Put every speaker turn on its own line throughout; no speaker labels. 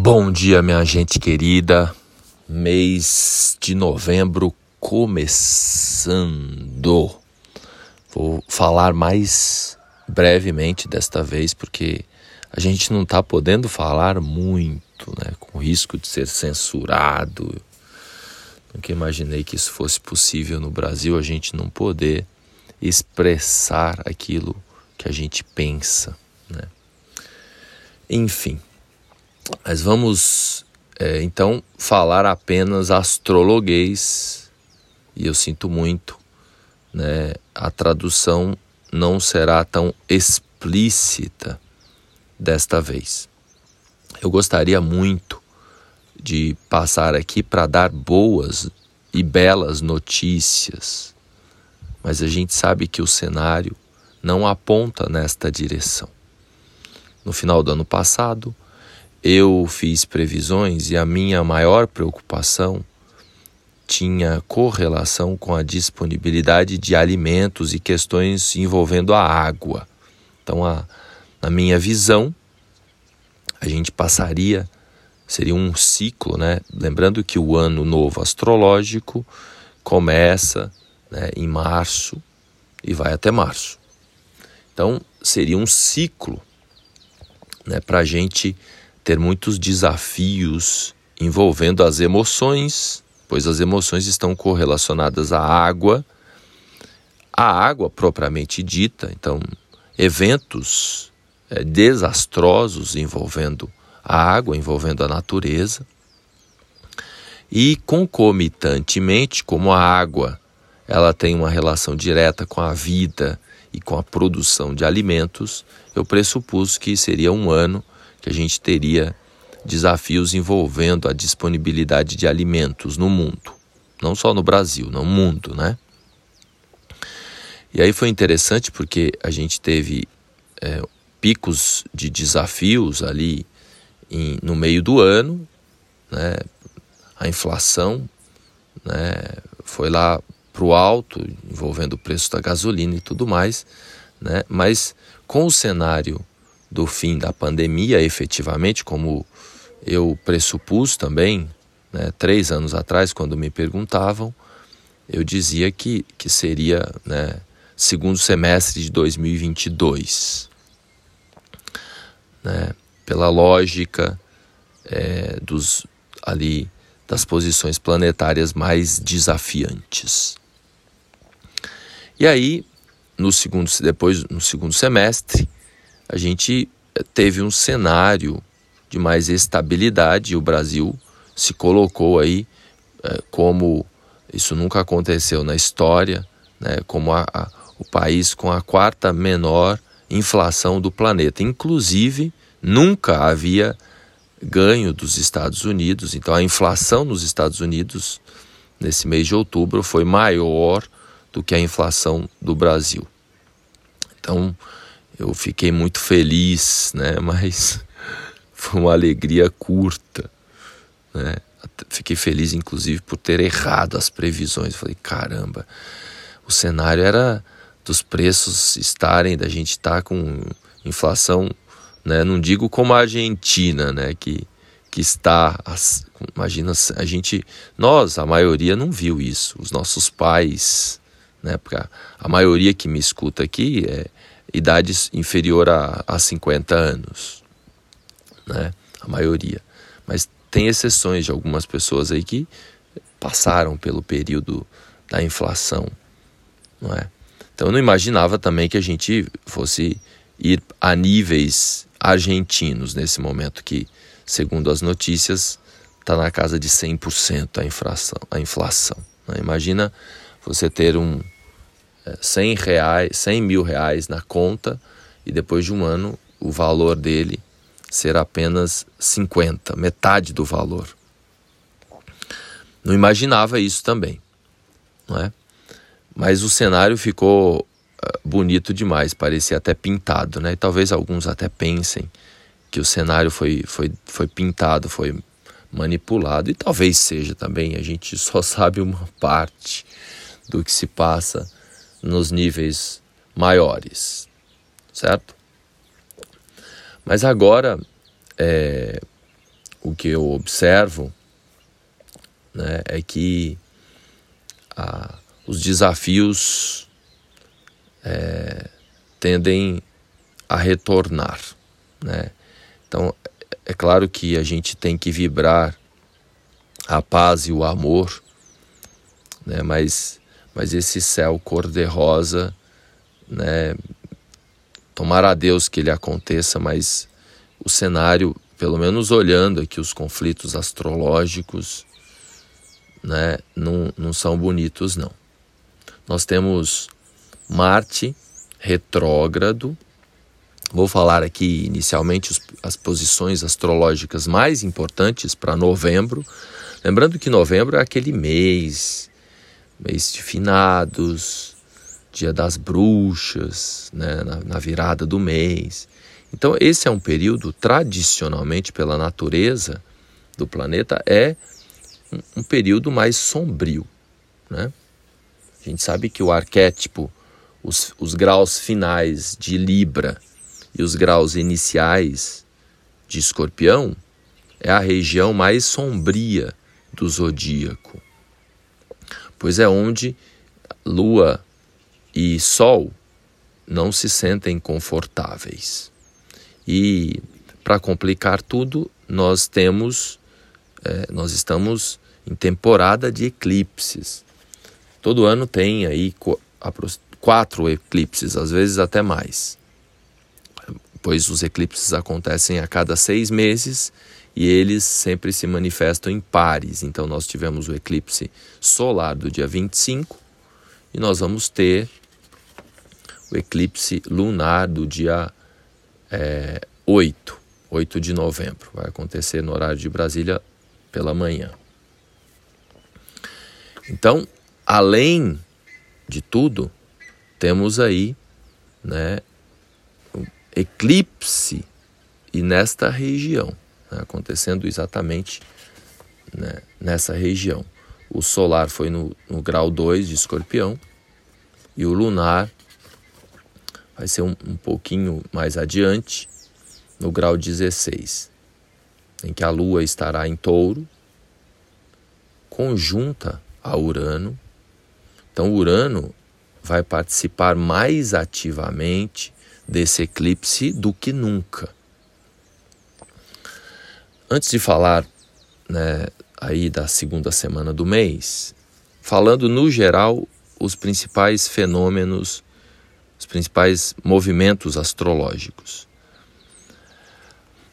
Bom dia, minha gente querida. Mês de novembro começando. Vou falar mais brevemente desta vez porque a gente não está podendo falar muito, né? Com risco de ser censurado. Nunca imaginei que isso fosse possível no Brasil, a gente não poder expressar aquilo que a gente pensa, né? Enfim, mas vamos é, então falar apenas astrologuês, e eu sinto muito, né? A tradução não será tão explícita desta vez. Eu gostaria muito de passar aqui para dar boas e belas notícias, mas a gente sabe que o cenário não aponta nesta direção. No final do ano passado, eu fiz previsões e a minha maior preocupação tinha correlação com a disponibilidade de alimentos e questões envolvendo a água. Então, a, na minha visão, a gente passaria, seria um ciclo, né? Lembrando que o ano novo astrológico começa né, em março e vai até março. Então, seria um ciclo né, para a gente ter muitos desafios envolvendo as emoções, pois as emoções estão correlacionadas à água, a água propriamente dita, então eventos é, desastrosos envolvendo a água, envolvendo a natureza, e concomitantemente, como a água ela tem uma relação direta com a vida e com a produção de alimentos, eu pressupus que seria um ano que a gente teria desafios envolvendo a disponibilidade de alimentos no mundo, não só no Brasil, no mundo, né? E aí foi interessante porque a gente teve é, picos de desafios ali em, no meio do ano, né? A inflação, né? Foi lá para o alto, envolvendo o preço da gasolina e tudo mais, né? Mas com o cenário do fim da pandemia, efetivamente, como eu pressupus também, né, três anos atrás, quando me perguntavam, eu dizia que, que seria né, segundo semestre de 2022. Né, pela lógica é, dos ali das posições planetárias mais desafiantes. E aí, no segundo depois no segundo semestre, a gente teve um cenário de mais estabilidade o Brasil se colocou aí é, como isso nunca aconteceu na história, né, como a, a, o país com a quarta menor inflação do planeta. Inclusive, nunca havia ganho dos Estados Unidos. Então, a inflação nos Estados Unidos nesse mês de outubro foi maior do que a inflação do Brasil. Então, eu fiquei muito feliz, né? Mas foi uma alegria curta, né? Fiquei feliz, inclusive, por ter errado as previsões. Falei, caramba, o cenário era dos preços estarem, da gente estar tá com inflação, né? Não digo como a Argentina, né? Que, que está, imagina, a gente, nós, a maioria não viu isso. Os nossos pais, né? Porque a, a maioria que me escuta aqui é idades inferior a, a 50 anos, né? A maioria. Mas tem exceções de algumas pessoas aí que passaram pelo período da inflação, não é? Então eu não imaginava também que a gente fosse ir a níveis argentinos nesse momento que, segundo as notícias, está na casa de 100% a inflação. A inflação né? Imagina você ter um 100, reais, 100 mil reais na conta e depois de um ano o valor dele será apenas 50, metade do valor. Não imaginava isso também, não é? Mas o cenário ficou uh, bonito demais, parecia até pintado, né? E talvez alguns até pensem que o cenário foi, foi, foi pintado, foi manipulado, e talvez seja também, a gente só sabe uma parte do que se passa nos níveis maiores, certo? Mas agora, é, o que eu observo né, é que a, os desafios é, tendem a retornar. Né? Então, é claro que a gente tem que vibrar a paz e o amor, né? mas, mas esse céu cor-de-rosa, né? tomara a Deus que ele aconteça, mas o cenário, pelo menos olhando aqui os conflitos astrológicos, né, não, não são bonitos, não. Nós temos Marte retrógrado. Vou falar aqui inicialmente as posições astrológicas mais importantes para novembro. Lembrando que novembro é aquele mês, mês de finados, dia das bruxas, né, na, na virada do mês. Então, esse é um período, tradicionalmente, pela natureza do planeta, é um, um período mais sombrio. Né? A gente sabe que o arquétipo, os, os graus finais de Libra e os graus iniciais de Escorpião, é a região mais sombria do zodíaco, pois é onde Lua e Sol não se sentem confortáveis. E para complicar tudo, nós temos, é, nós estamos em temporada de eclipses. Todo ano tem aí quatro eclipses, às vezes até mais, pois os eclipses acontecem a cada seis meses e eles sempre se manifestam em pares. Então nós tivemos o eclipse solar do dia 25 e nós vamos ter o eclipse lunar do dia é, 8, 8 de novembro. Vai acontecer no horário de Brasília pela manhã. Então, além de tudo, temos aí né, eclipse e nesta região, né, acontecendo exatamente né, nessa região. O solar foi no, no grau 2 de escorpião e o lunar vai ser um, um pouquinho mais adiante, no grau 16, em que a Lua estará em touro, conjunta a Urano. Então, Urano vai participar mais ativamente desse eclipse do que nunca. Antes de falar né, aí da segunda semana do mês, falando no geral os principais fenômenos os principais movimentos astrológicos.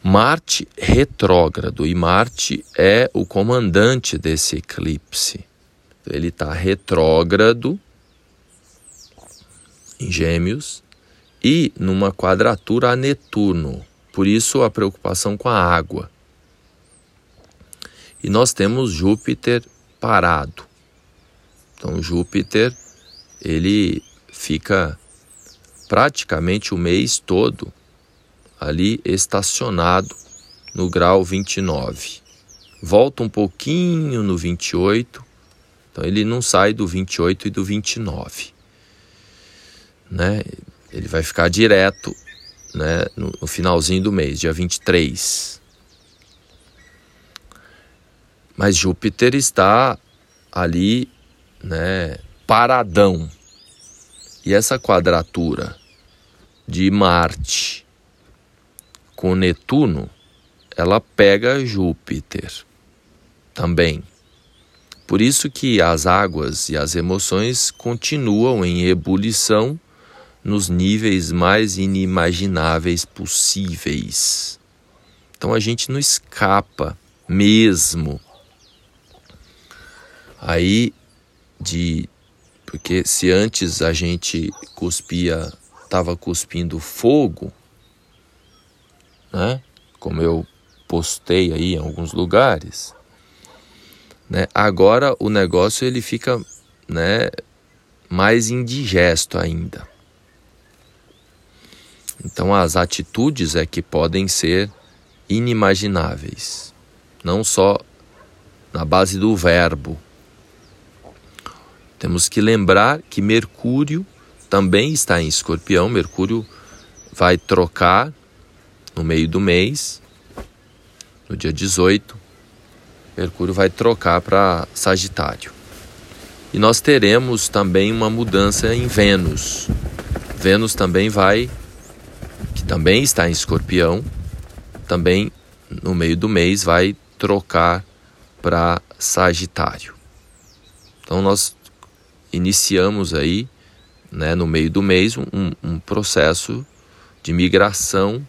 Marte retrógrado, e Marte é o comandante desse eclipse. Ele está retrógrado em Gêmeos e numa quadratura a Netuno. Por isso a preocupação com a água. E nós temos Júpiter parado. Então Júpiter ele fica praticamente o mês todo ali estacionado no grau 29. Volta um pouquinho no 28, então ele não sai do 28 e do 29. Né? Ele vai ficar direto né, no, no finalzinho do mês, dia 23. Mas Júpiter está ali, né, paradão, e essa quadratura de Marte com Netuno, ela pega Júpiter também. Por isso que as águas e as emoções continuam em ebulição nos níveis mais inimagináveis possíveis. Então a gente não escapa mesmo aí de porque se antes a gente cuspia, estava cuspindo fogo, né? Como eu postei aí em alguns lugares, né? Agora o negócio ele fica, né, mais indigesto ainda. Então as atitudes é que podem ser inimagináveis, não só na base do verbo, temos que lembrar que Mercúrio também está em Escorpião. Mercúrio vai trocar no meio do mês no dia 18, Mercúrio vai trocar para Sagitário. E nós teremos também uma mudança em Vênus. Vênus também vai, que também está em Escorpião, também no meio do mês vai trocar para Sagitário. Então nós iniciamos aí, né, no meio do mês, um, um processo de migração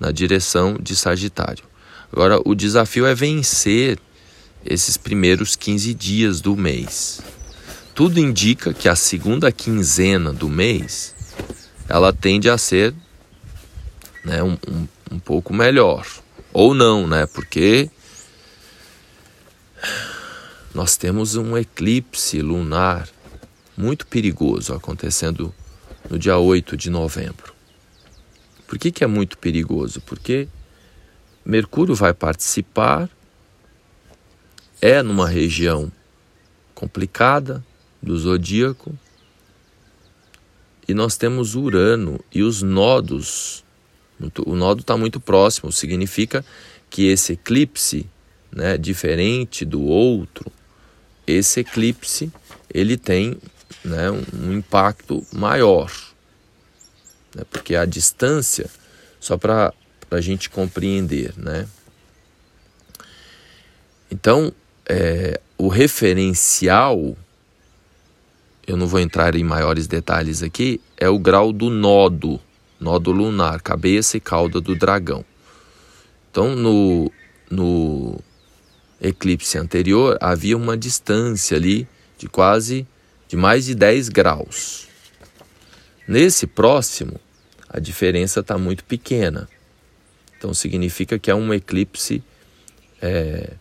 na direção de Sagitário. Agora, o desafio é vencer esses primeiros 15 dias do mês. Tudo indica que a segunda quinzena do mês ela tende a ser né, um, um, um pouco melhor. Ou não, né? Porque nós temos um eclipse lunar muito perigoso acontecendo no dia 8 de novembro. Por que, que é muito perigoso? Porque Mercúrio vai participar, é numa região complicada do zodíaco, e nós temos Urano e os nodos. O nodo está muito próximo, significa que esse eclipse, né, diferente do outro, esse eclipse ele tem né, um impacto maior, né, porque a distância, só para a gente compreender, né? Então, é, o referencial, eu não vou entrar em maiores detalhes aqui, é o grau do nodo, nodo lunar, cabeça e cauda do dragão. Então, no, no eclipse anterior, havia uma distância ali de quase de mais de 10 graus. Nesse próximo, a diferença está muito pequena. Então significa que é um eclipse é,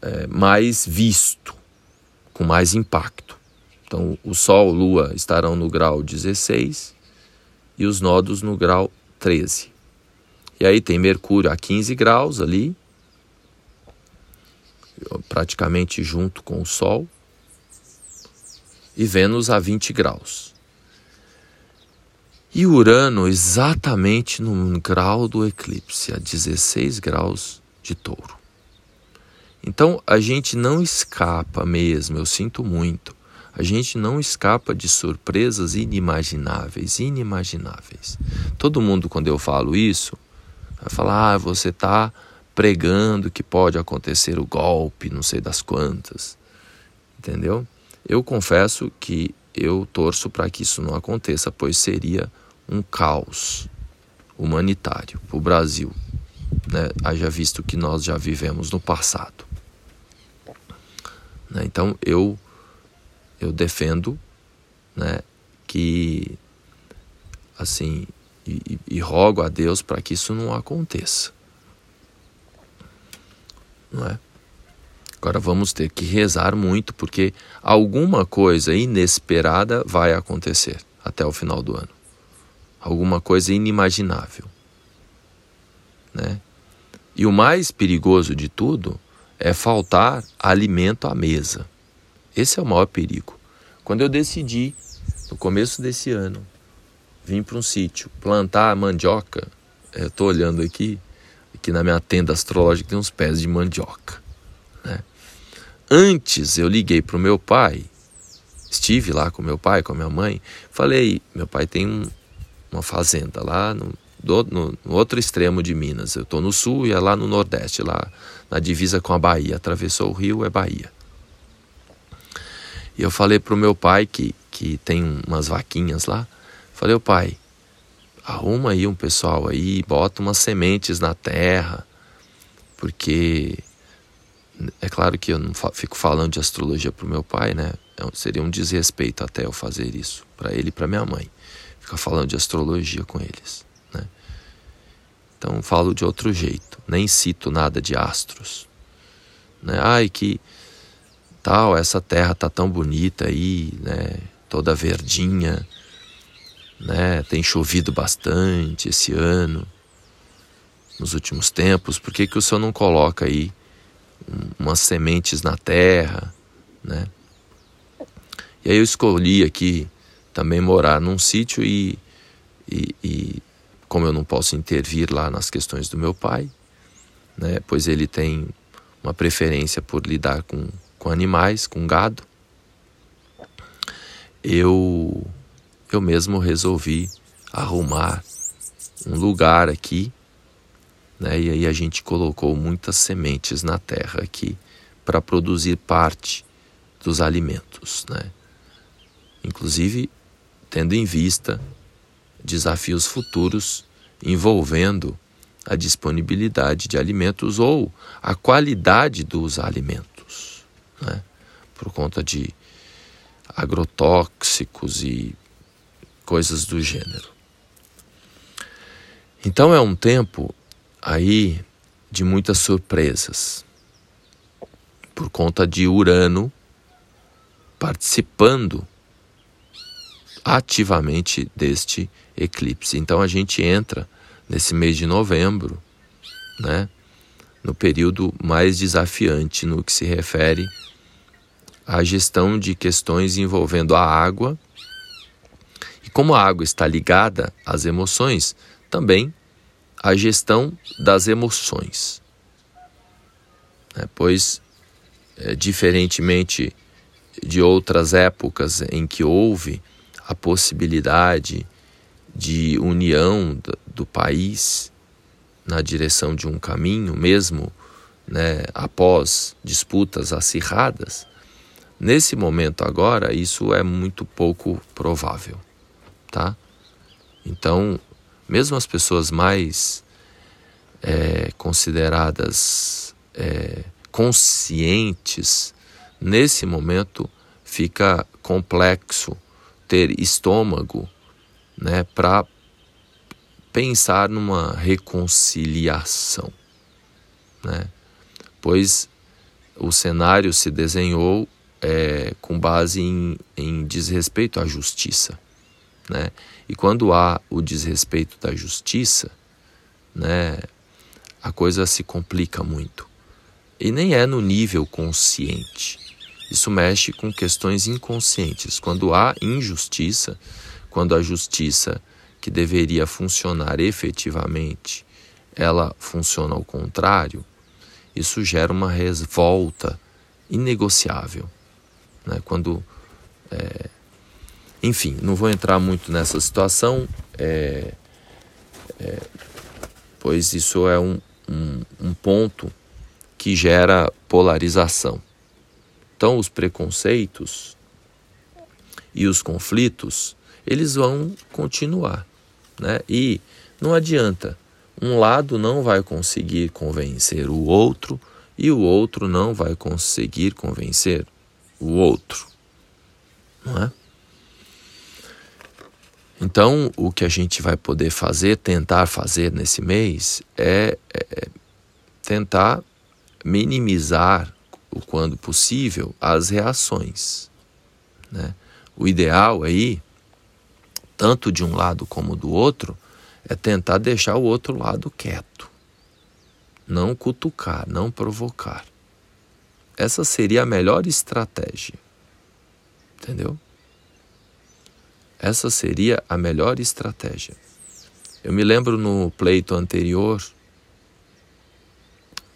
é, mais visto, com mais impacto. Então o Sol e Lua estarão no grau 16 e os nodos no grau 13. E aí tem Mercúrio a 15 graus ali, praticamente junto com o Sol, e Vênus a 20 graus. E Urano exatamente no grau do eclipse, a 16 graus de touro. Então a gente não escapa mesmo, eu sinto muito. A gente não escapa de surpresas inimagináveis, inimagináveis. Todo mundo, quando eu falo isso, vai falar: ah, você está pregando que pode acontecer o golpe, não sei das quantas. Entendeu? Eu confesso que eu torço para que isso não aconteça, pois seria um caos humanitário para o Brasil, né? haja visto que nós já vivemos no passado. Né? Então eu, eu defendo né, que, assim, e, e rogo a Deus para que isso não aconteça. Não é? Agora vamos ter que rezar muito porque alguma coisa inesperada vai acontecer até o final do ano. Alguma coisa inimaginável. Né? E o mais perigoso de tudo é faltar alimento à mesa. Esse é o maior perigo. Quando eu decidi, no começo desse ano, vir para um sítio, plantar mandioca, eu estou olhando aqui, aqui na minha tenda astrológica tem uns pés de mandioca. Antes eu liguei para o meu pai, estive lá com meu pai, com a minha mãe, falei, meu pai tem um, uma fazenda lá no, do, no, no, outro extremo de Minas. Eu estou no sul e é lá no nordeste, lá na divisa com a Bahia. Atravessou o rio, é Bahia. E eu falei para o meu pai, que, que tem umas vaquinhas lá, falei, o pai, arruma aí um pessoal aí, bota umas sementes na terra, porque é claro que eu não fico falando de astrologia para o meu pai, né? É seria um desrespeito até eu fazer isso para ele e para minha mãe. Ficar falando de astrologia com eles, né? Então falo de outro jeito, nem cito nada de astros, né? Ai que tal, essa terra tá tão bonita aí, né? Toda verdinha, né? Tem chovido bastante esse ano, nos últimos tempos. Por que que o senhor não coloca aí umas sementes na terra, né? E aí eu escolhi aqui também morar num sítio e, e, e, como eu não posso intervir lá nas questões do meu pai, né, pois ele tem uma preferência por lidar com, com animais, com gado, eu, eu mesmo resolvi arrumar um lugar aqui, né, e aí a gente colocou muitas sementes na terra aqui para produzir parte dos alimentos, né? Inclusive tendo em vista desafios futuros envolvendo a disponibilidade de alimentos ou a qualidade dos alimentos, né? por conta de agrotóxicos e coisas do gênero. Então é um tempo aí de muitas surpresas, por conta de Urano participando ativamente deste eclipse. Então a gente entra nesse mês de novembro, né, no período mais desafiante no que se refere à gestão de questões envolvendo a água. E como a água está ligada às emoções, também a gestão das emoções. Né, pois, é, diferentemente de outras épocas em que houve a possibilidade de união do país na direção de um caminho, mesmo né, após disputas acirradas, nesse momento agora isso é muito pouco provável, tá? Então, mesmo as pessoas mais é, consideradas é, conscientes, nesse momento fica complexo ter estômago né, para pensar numa reconciliação, né? pois o cenário se desenhou é, com base em, em desrespeito à justiça. Né? E quando há o desrespeito da justiça, né, a coisa se complica muito. E nem é no nível consciente. Isso mexe com questões inconscientes. Quando há injustiça, quando a justiça que deveria funcionar efetivamente, ela funciona ao contrário, isso gera uma revolta inegociável. Né? Quando, é... enfim, não vou entrar muito nessa situação, é... É... pois isso é um, um, um ponto que gera polarização. Então, os preconceitos e os conflitos, eles vão continuar, né? E não adianta, um lado não vai conseguir convencer o outro e o outro não vai conseguir convencer o outro, não é? Então, o que a gente vai poder fazer, tentar fazer nesse mês, é, é tentar minimizar o quando possível, as reações. Né? O ideal aí, tanto de um lado como do outro, é tentar deixar o outro lado quieto. Não cutucar, não provocar. Essa seria a melhor estratégia. Entendeu? Essa seria a melhor estratégia. Eu me lembro no pleito anterior,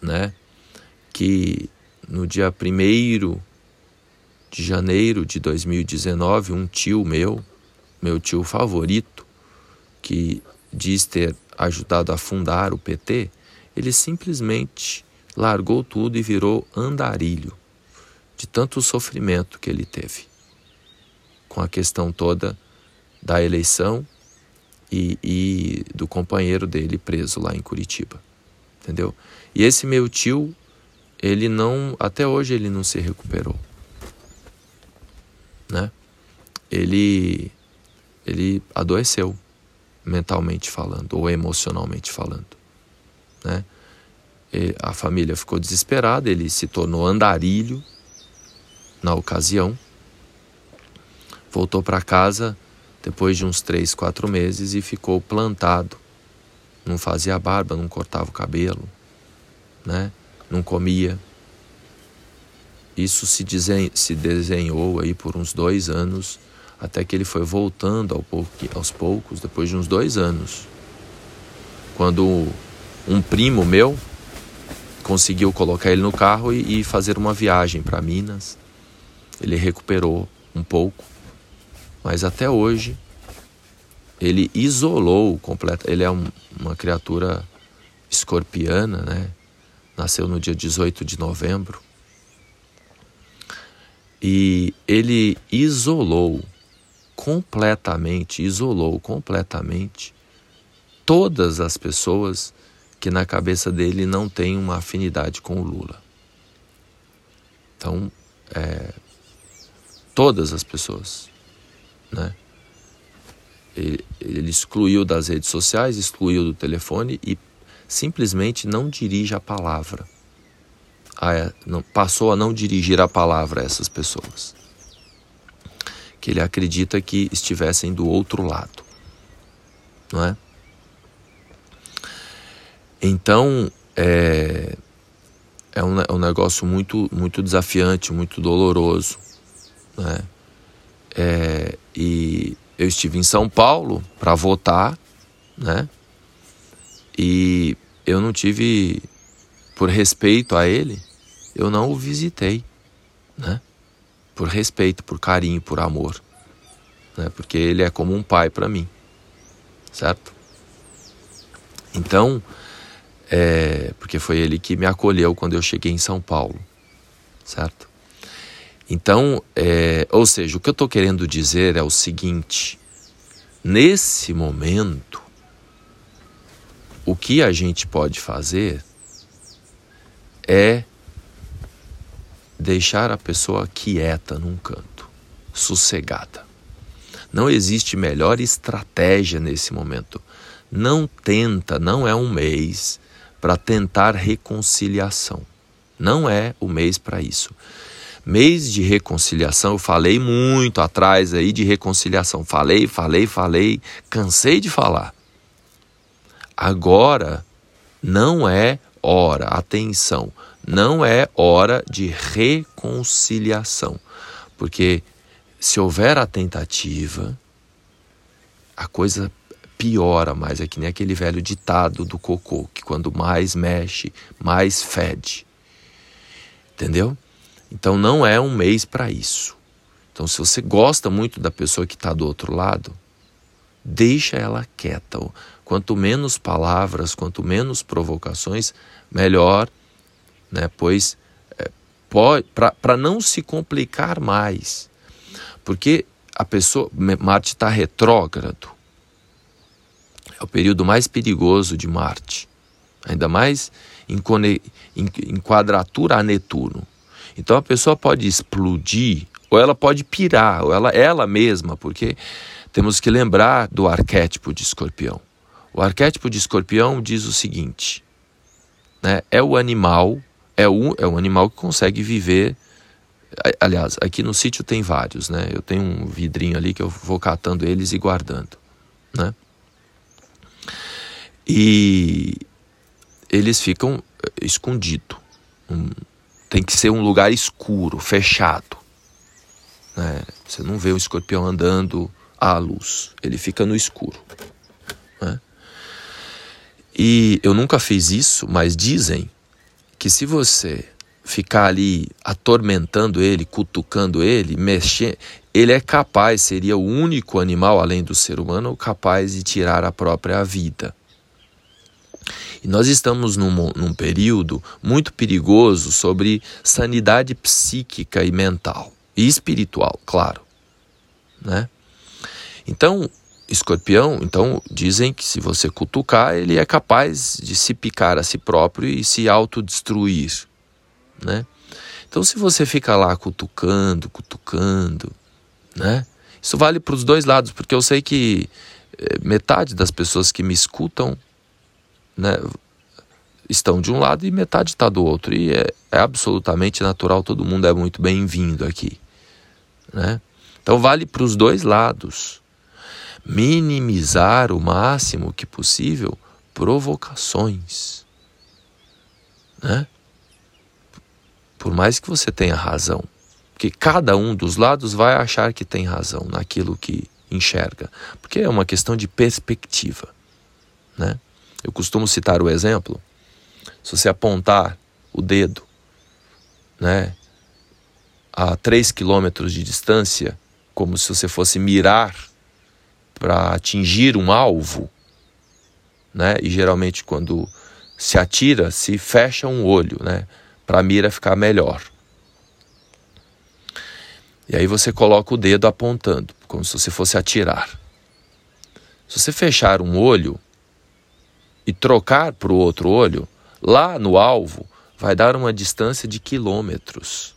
né, que no dia 1 de janeiro de 2019, um tio meu, meu tio favorito, que diz ter ajudado a fundar o PT, ele simplesmente largou tudo e virou andarilho de tanto sofrimento que ele teve com a questão toda da eleição e, e do companheiro dele preso lá em Curitiba, entendeu? E esse meu tio ele não, até hoje ele não se recuperou, né? Ele, ele adoeceu, mentalmente falando ou emocionalmente falando, né? E a família ficou desesperada, ele se tornou andarilho na ocasião, voltou para casa depois de uns três, quatro meses e ficou plantado. Não fazia barba, não cortava o cabelo, né? não comia. Isso se, desenho, se desenhou aí por uns dois anos, até que ele foi voltando ao pouco, aos poucos, depois de uns dois anos. Quando um primo meu, conseguiu colocar ele no carro e, e fazer uma viagem para Minas. Ele recuperou um pouco, mas até hoje ele isolou completo. Ele é um, uma criatura escorpiana, né? Nasceu no dia 18 de novembro. E ele isolou completamente, isolou completamente todas as pessoas que na cabeça dele não tem uma afinidade com o Lula. Então, é, todas as pessoas, né? Ele, ele excluiu das redes sociais, excluiu do telefone e simplesmente não dirige a palavra. A, é, não, passou a não dirigir a palavra a essas pessoas. Que ele acredita que estivessem do outro lado. Não é? Então, é, é, um, é um negócio muito, muito desafiante, muito doloroso. Né? É, e eu estive em São Paulo para votar, né? E eu não tive, por respeito a ele, eu não o visitei, né? Por respeito, por carinho, por amor, né? Porque ele é como um pai para mim, certo? Então, é, porque foi ele que me acolheu quando eu cheguei em São Paulo, certo? Então, é, ou seja, o que eu estou querendo dizer é o seguinte: nesse momento, o que a gente pode fazer é deixar a pessoa quieta num canto, sossegada. Não existe melhor estratégia nesse momento. Não tenta, não é um mês, para tentar reconciliação. Não é o mês para isso. Mês de reconciliação, eu falei muito atrás aí de reconciliação. Falei, falei, falei, cansei de falar. Agora não é hora, atenção, não é hora de reconciliação. Porque se houver a tentativa, a coisa piora mais. É que nem aquele velho ditado do cocô, que quando mais mexe, mais fede. Entendeu? Então não é um mês para isso. Então, se você gosta muito da pessoa que está do outro lado, deixa ela quieta. Quanto menos palavras, quanto menos provocações, melhor, né? Pois é, para não se complicar mais, porque a pessoa Marte está retrógrado. É o período mais perigoso de Marte, ainda mais em, em, em quadratura a Netuno. Então a pessoa pode explodir, ou ela pode pirar, ou ela, ela mesma, porque temos que lembrar do arquétipo de escorpião. O arquétipo de escorpião diz o seguinte: né, é o animal, é o, é o animal que consegue viver. Aliás, aqui no sítio tem vários, né? Eu tenho um vidrinho ali que eu vou catando eles e guardando, né? E eles ficam eh, escondidos. Um, tem que ser um lugar escuro, fechado. Né? Você não vê o escorpião andando à luz, ele fica no escuro. Né? E eu nunca fiz isso, mas dizem que se você ficar ali atormentando ele, cutucando ele, mexendo, ele é capaz, seria o único animal além do ser humano capaz de tirar a própria vida. E nós estamos num, num período muito perigoso sobre sanidade psíquica e mental e espiritual, claro, né? Então, escorpião, então dizem que se você cutucar, ele é capaz de se picar a si próprio e se autodestruir, né? Então, se você fica lá cutucando, cutucando, né? Isso vale para os dois lados, porque eu sei que eh, metade das pessoas que me escutam né, estão de um lado e metade está do outro. E é, é, absolutamente natural, todo mundo é muito bem-vindo aqui. Né? Então vale para os dois lados. Minimizar o máximo que possível provocações. Né? Por mais que você tenha razão. Porque cada um dos lados vai achar que tem razão naquilo que enxerga. Porque é uma questão de perspectiva. Né? Eu costumo citar o exemplo: se você apontar o dedo, né, a 3 quilômetros de distância, como se você fosse mirar para atingir um alvo, né? E geralmente quando se atira, se fecha um olho, né? Para a mira ficar melhor. E aí você coloca o dedo apontando, como se você fosse atirar. Se você fechar um olho e trocar para o outro olho, lá no alvo vai dar uma distância de quilômetros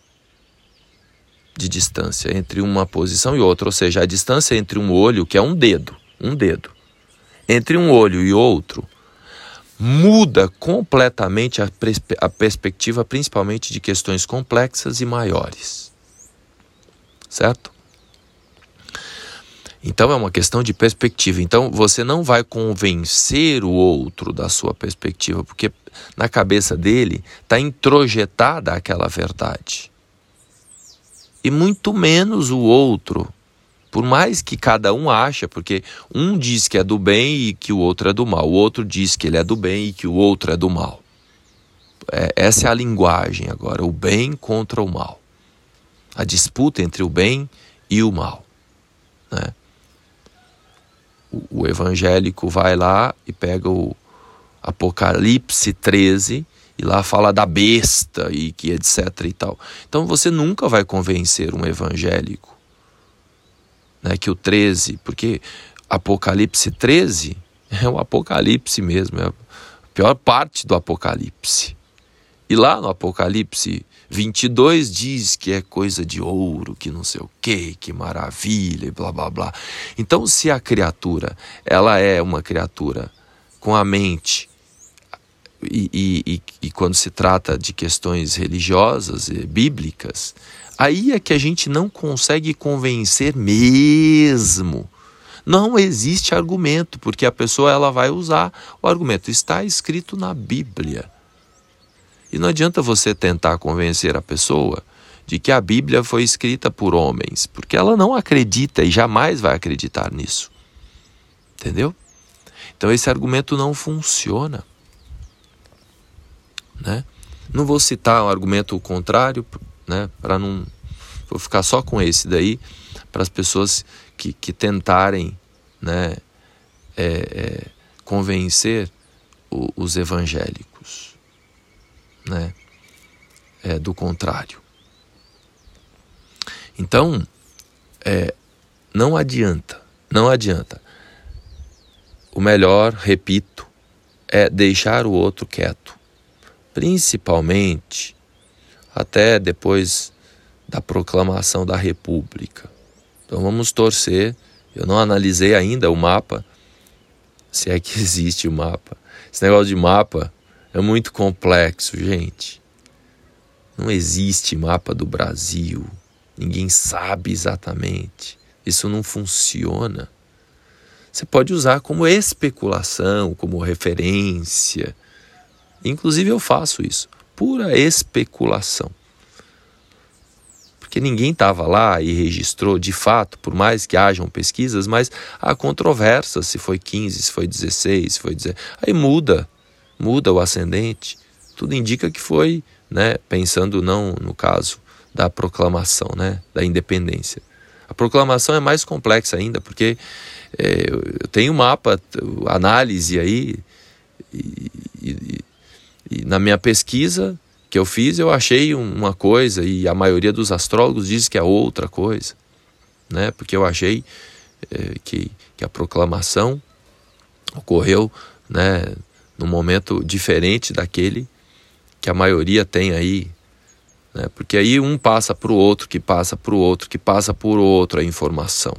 de distância entre uma posição e outra, ou seja, a distância entre um olho, que é um dedo, um dedo, entre um olho e outro, muda completamente a, perspe a perspectiva, principalmente de questões complexas e maiores certo? Então é uma questão de perspectiva. Então você não vai convencer o outro da sua perspectiva, porque na cabeça dele está introjetada aquela verdade. E muito menos o outro. Por mais que cada um acha, porque um diz que é do bem e que o outro é do mal, o outro diz que ele é do bem e que o outro é do mal. É, essa é a linguagem agora, o bem contra o mal a disputa entre o bem e o mal. Né? O, evangélico vai lá e pega o Apocalipse 13 e lá fala da besta e que etc e tal. Então você nunca vai convencer um evangélico né, que o 13, porque Apocalipse 13 é o Apocalipse mesmo, é a pior parte do Apocalipse. E lá no Apocalipse 22 diz que é coisa de ouro, que não sei o que, que maravilha e blá blá blá. Então, se a criatura ela é uma criatura com a mente e, e, e, quando se trata de questões religiosas e bíblicas, aí é que a gente não consegue convencer mesmo. Não existe argumento, porque a pessoa ela vai usar o argumento. Está escrito na Bíblia. E não adianta você tentar convencer a pessoa de que a Bíblia foi escrita por homens, porque ela não acredita e jamais vai acreditar nisso. Entendeu? Então esse argumento não funciona. Né? Não vou citar um argumento contrário, né, para não vou ficar só com esse daí, para as pessoas que, que tentarem né, é, é, convencer o, os evangélicos né, é, do contrário. Então, é, não adianta, não adianta. O melhor, repito, é deixar o outro quieto, principalmente até depois da proclamação da República. Então vamos torcer. Eu não analisei ainda o mapa, se é que existe o mapa. Esse negócio de mapa é muito complexo, gente. Não existe mapa do Brasil. Ninguém sabe exatamente. Isso não funciona. Você pode usar como especulação, como referência. Inclusive eu faço isso. Pura especulação. Porque ninguém estava lá e registrou de fato, por mais que hajam pesquisas, mas há controvérsia se foi 15, se foi 16, se foi 16. Aí muda muda o ascendente, tudo indica que foi, né, pensando não no caso da proclamação, né, da independência. A proclamação é mais complexa ainda, porque é, eu tenho mapa, análise aí, e, e, e, na minha pesquisa que eu fiz, eu achei uma coisa, e a maioria dos astrólogos diz que é outra coisa, né, porque eu achei é, que, que a proclamação ocorreu né, num momento diferente daquele que a maioria tem aí. Né? Porque aí um passa para o outro, que passa para o outro, que passa por outro a informação.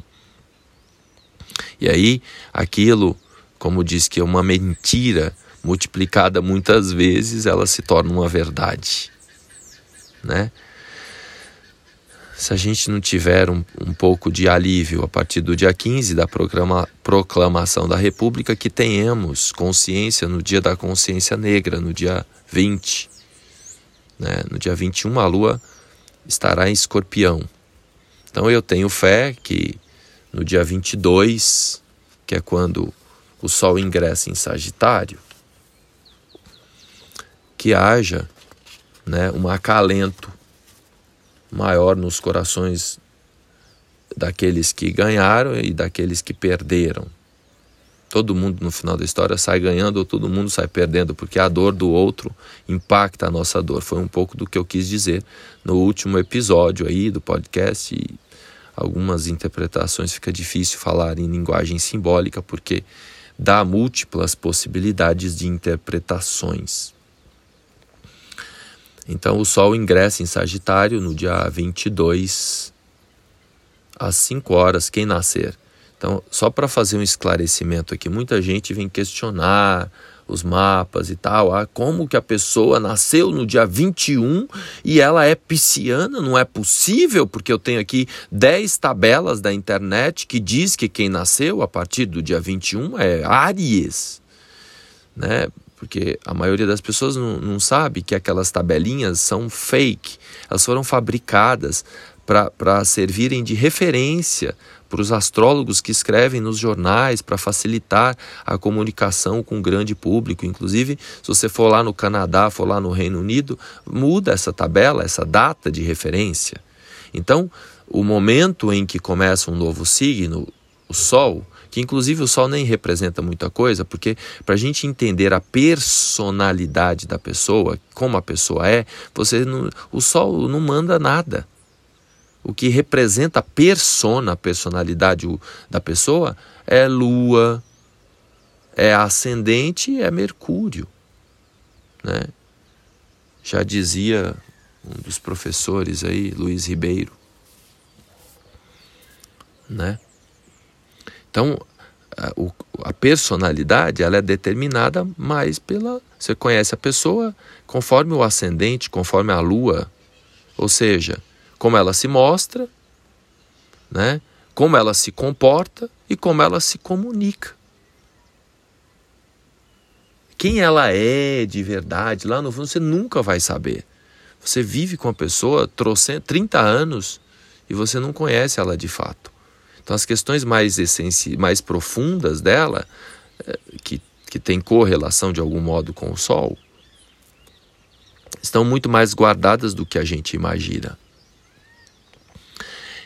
E aí aquilo, como diz que é uma mentira multiplicada muitas vezes, ela se torna uma verdade. Né? Se a gente não tiver um, um pouco de alívio a partir do dia 15 da proclama, proclamação da República, que tenhamos consciência no dia da consciência negra, no dia 20. Né? No dia 21, a lua estará em escorpião. Então eu tenho fé que no dia 22, que é quando o Sol ingressa em Sagitário, que haja né, um acalento maior nos corações daqueles que ganharam e daqueles que perderam. Todo mundo no final da história sai ganhando ou todo mundo sai perdendo, porque a dor do outro impacta a nossa dor. Foi um pouco do que eu quis dizer no último episódio aí do podcast. E algumas interpretações fica difícil falar em linguagem simbólica, porque dá múltiplas possibilidades de interpretações. Então o Sol ingressa em Sagitário no dia 22 às 5 horas, quem nascer. Então, só para fazer um esclarecimento aqui, muita gente vem questionar os mapas e tal, ah, como que a pessoa nasceu no dia 21 e ela é pisciana, não é possível, porque eu tenho aqui 10 tabelas da internet que diz que quem nasceu a partir do dia 21 é Áries, né? Porque a maioria das pessoas não, não sabe que aquelas tabelinhas são fake, elas foram fabricadas para servirem de referência para os astrólogos que escrevem nos jornais para facilitar a comunicação com o grande público. Inclusive, se você for lá no Canadá, for lá no Reino Unido, muda essa tabela, essa data de referência. Então, o momento em que começa um novo signo, o Sol, que inclusive o Sol nem representa muita coisa, porque para a gente entender a personalidade da pessoa, como a pessoa é, você não, o Sol não manda nada o que representa a persona, a personalidade da pessoa, é Lua, é ascendente, é Mercúrio. Né? Já dizia um dos professores aí, Luiz Ribeiro. Né? Então, a, a personalidade ela é determinada mais pela. Você conhece a pessoa conforme o ascendente, conforme a lua. Ou seja, como ela se mostra, né? como ela se comporta e como ela se comunica. Quem ela é de verdade, lá no fundo, você nunca vai saber. Você vive com a pessoa trouxe 30 anos e você não conhece ela de fato. Então, as questões mais essenciais, mais profundas dela, eh, que, que tem correlação de algum modo com o Sol, estão muito mais guardadas do que a gente imagina.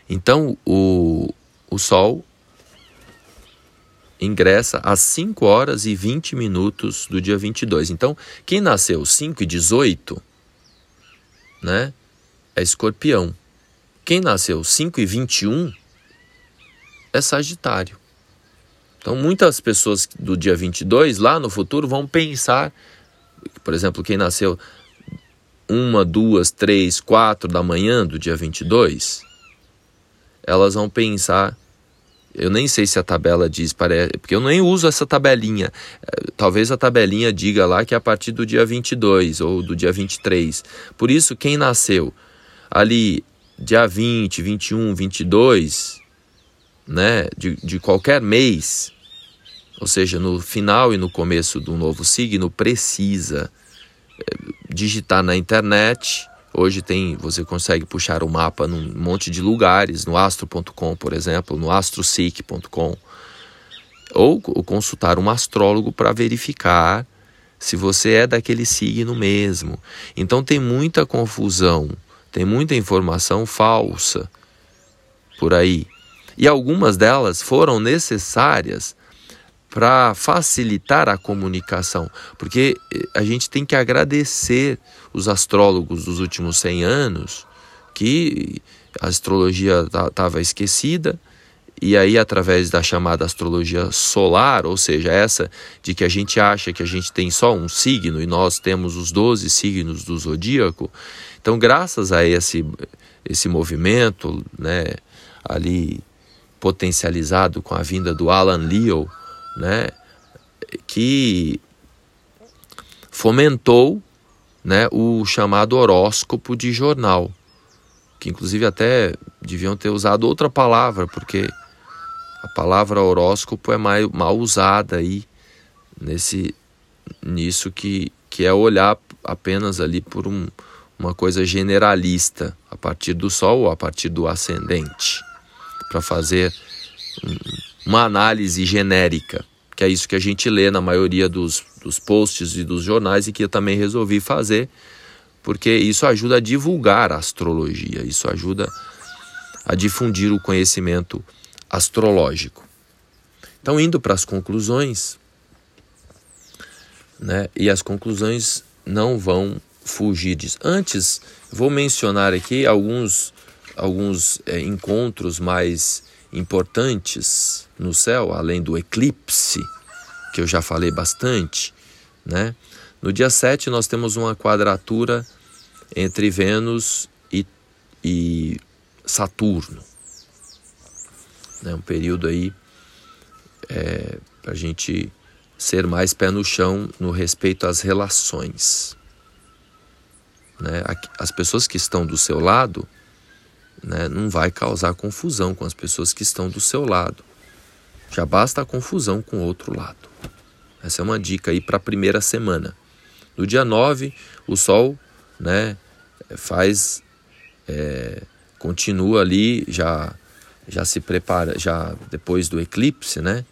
Então o, o Sol ingressa às 5 horas e 20 minutos do dia 22. Então, quem nasceu 5 e 18, né, é escorpião. Quem nasceu 5 e 21 é Sagitário. Então, muitas pessoas do dia 22, lá no futuro, vão pensar, por exemplo, quem nasceu uma, duas, três, quatro da manhã do dia 22, elas vão pensar. Eu nem sei se a tabela diz, porque eu nem uso essa tabelinha. É, talvez a tabelinha diga lá que é a partir do dia 22 ou do dia 23. Por isso, quem nasceu ali dia 20, 21, 22, né, de, de qualquer mês, ou seja, no final e no começo do novo signo, precisa é, digitar na internet Hoje tem, você consegue puxar o mapa num monte de lugares, no astro.com, por exemplo, no astroseek.com, ou, ou consultar um astrólogo para verificar se você é daquele signo mesmo. Então tem muita confusão, tem muita informação falsa por aí. E algumas delas foram necessárias para facilitar a comunicação, porque eh, a gente tem que agradecer os astrólogos dos últimos 100 anos que a astrologia estava esquecida e aí através da chamada astrologia solar, ou seja, essa de que a gente acha que a gente tem só um signo e nós temos os 12 signos do zodíaco. Então, graças a esse esse movimento, né, ali potencializado com a vinda do Alan Leo, né, que fomentou né, o chamado horóscopo de jornal, que inclusive até deviam ter usado outra palavra, porque a palavra horóscopo é mais, mal usada aí nesse nisso que, que é olhar apenas ali por um, uma coisa generalista, a partir do Sol ou a partir do ascendente, para fazer uma análise genérica, que é isso que a gente lê na maioria dos, dos posts e dos jornais e que eu também resolvi fazer, porque isso ajuda a divulgar a astrologia, isso ajuda a difundir o conhecimento astrológico. Então, indo para as conclusões, né, e as conclusões não vão fugir disso. Antes, vou mencionar aqui alguns, alguns é, encontros mais importantes no céu, além do eclipse, que eu já falei bastante. Né? No dia 7, nós temos uma quadratura entre Vênus e, e Saturno. Né? Um período aí é, para a gente ser mais pé no chão no respeito às relações. Né? As pessoas que estão do seu lado né, não vai causar confusão com as pessoas que estão do seu lado. Já basta a confusão com o outro lado. Essa é uma dica aí para a primeira semana. No dia 9, o Sol né, faz. É, continua ali, já, já se prepara, já depois do eclipse, né?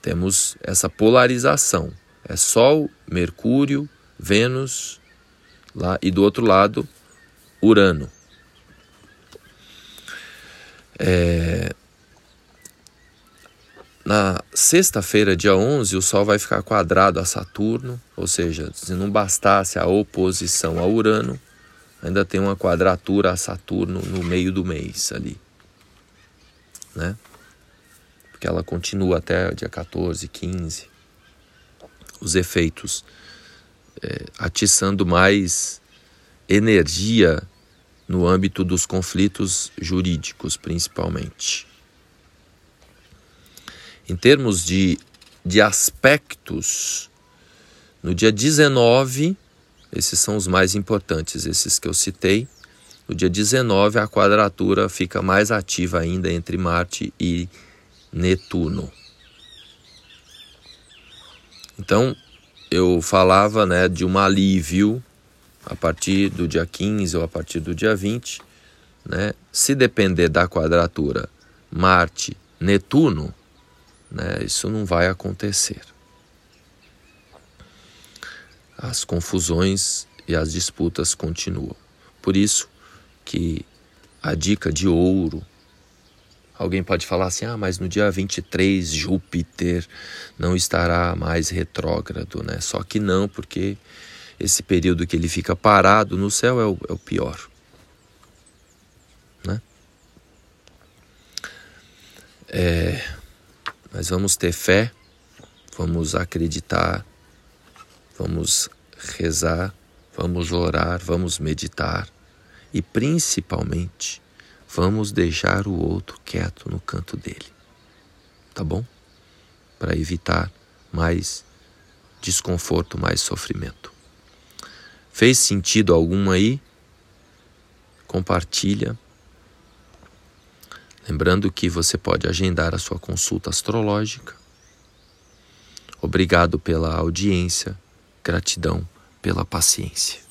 Temos essa polarização. É Sol, Mercúrio, Vênus, lá, e do outro lado, Urano. É, na sexta-feira, dia 11, o Sol vai ficar quadrado a Saturno, ou seja, se não bastasse a oposição a Urano, ainda tem uma quadratura a Saturno no meio do mês ali. Né? Porque ela continua até dia 14, 15. Os efeitos é, atiçando mais energia no âmbito dos conflitos jurídicos, principalmente. Em termos de, de aspectos, no dia 19, esses são os mais importantes, esses que eu citei. No dia 19, a quadratura fica mais ativa ainda entre Marte e Netuno. Então, eu falava né, de um alívio a partir do dia 15 ou a partir do dia 20, né? Se depender da quadratura Marte-Netuno, né, isso não vai acontecer. As confusões e as disputas continuam. Por isso que a dica de ouro Alguém pode falar assim: ah, mas no dia 23 Júpiter não estará mais retrógrado, né? Só que não, porque esse período que ele fica parado no céu é o, é o pior. Né? É, mas vamos ter fé, vamos acreditar, vamos rezar, vamos orar, vamos meditar e principalmente vamos deixar o outro quieto no canto dele. Tá bom? Para evitar mais desconforto, mais sofrimento. Fez sentido algum aí? Compartilha. Lembrando que você pode agendar a sua consulta astrológica. Obrigado pela audiência, gratidão pela paciência.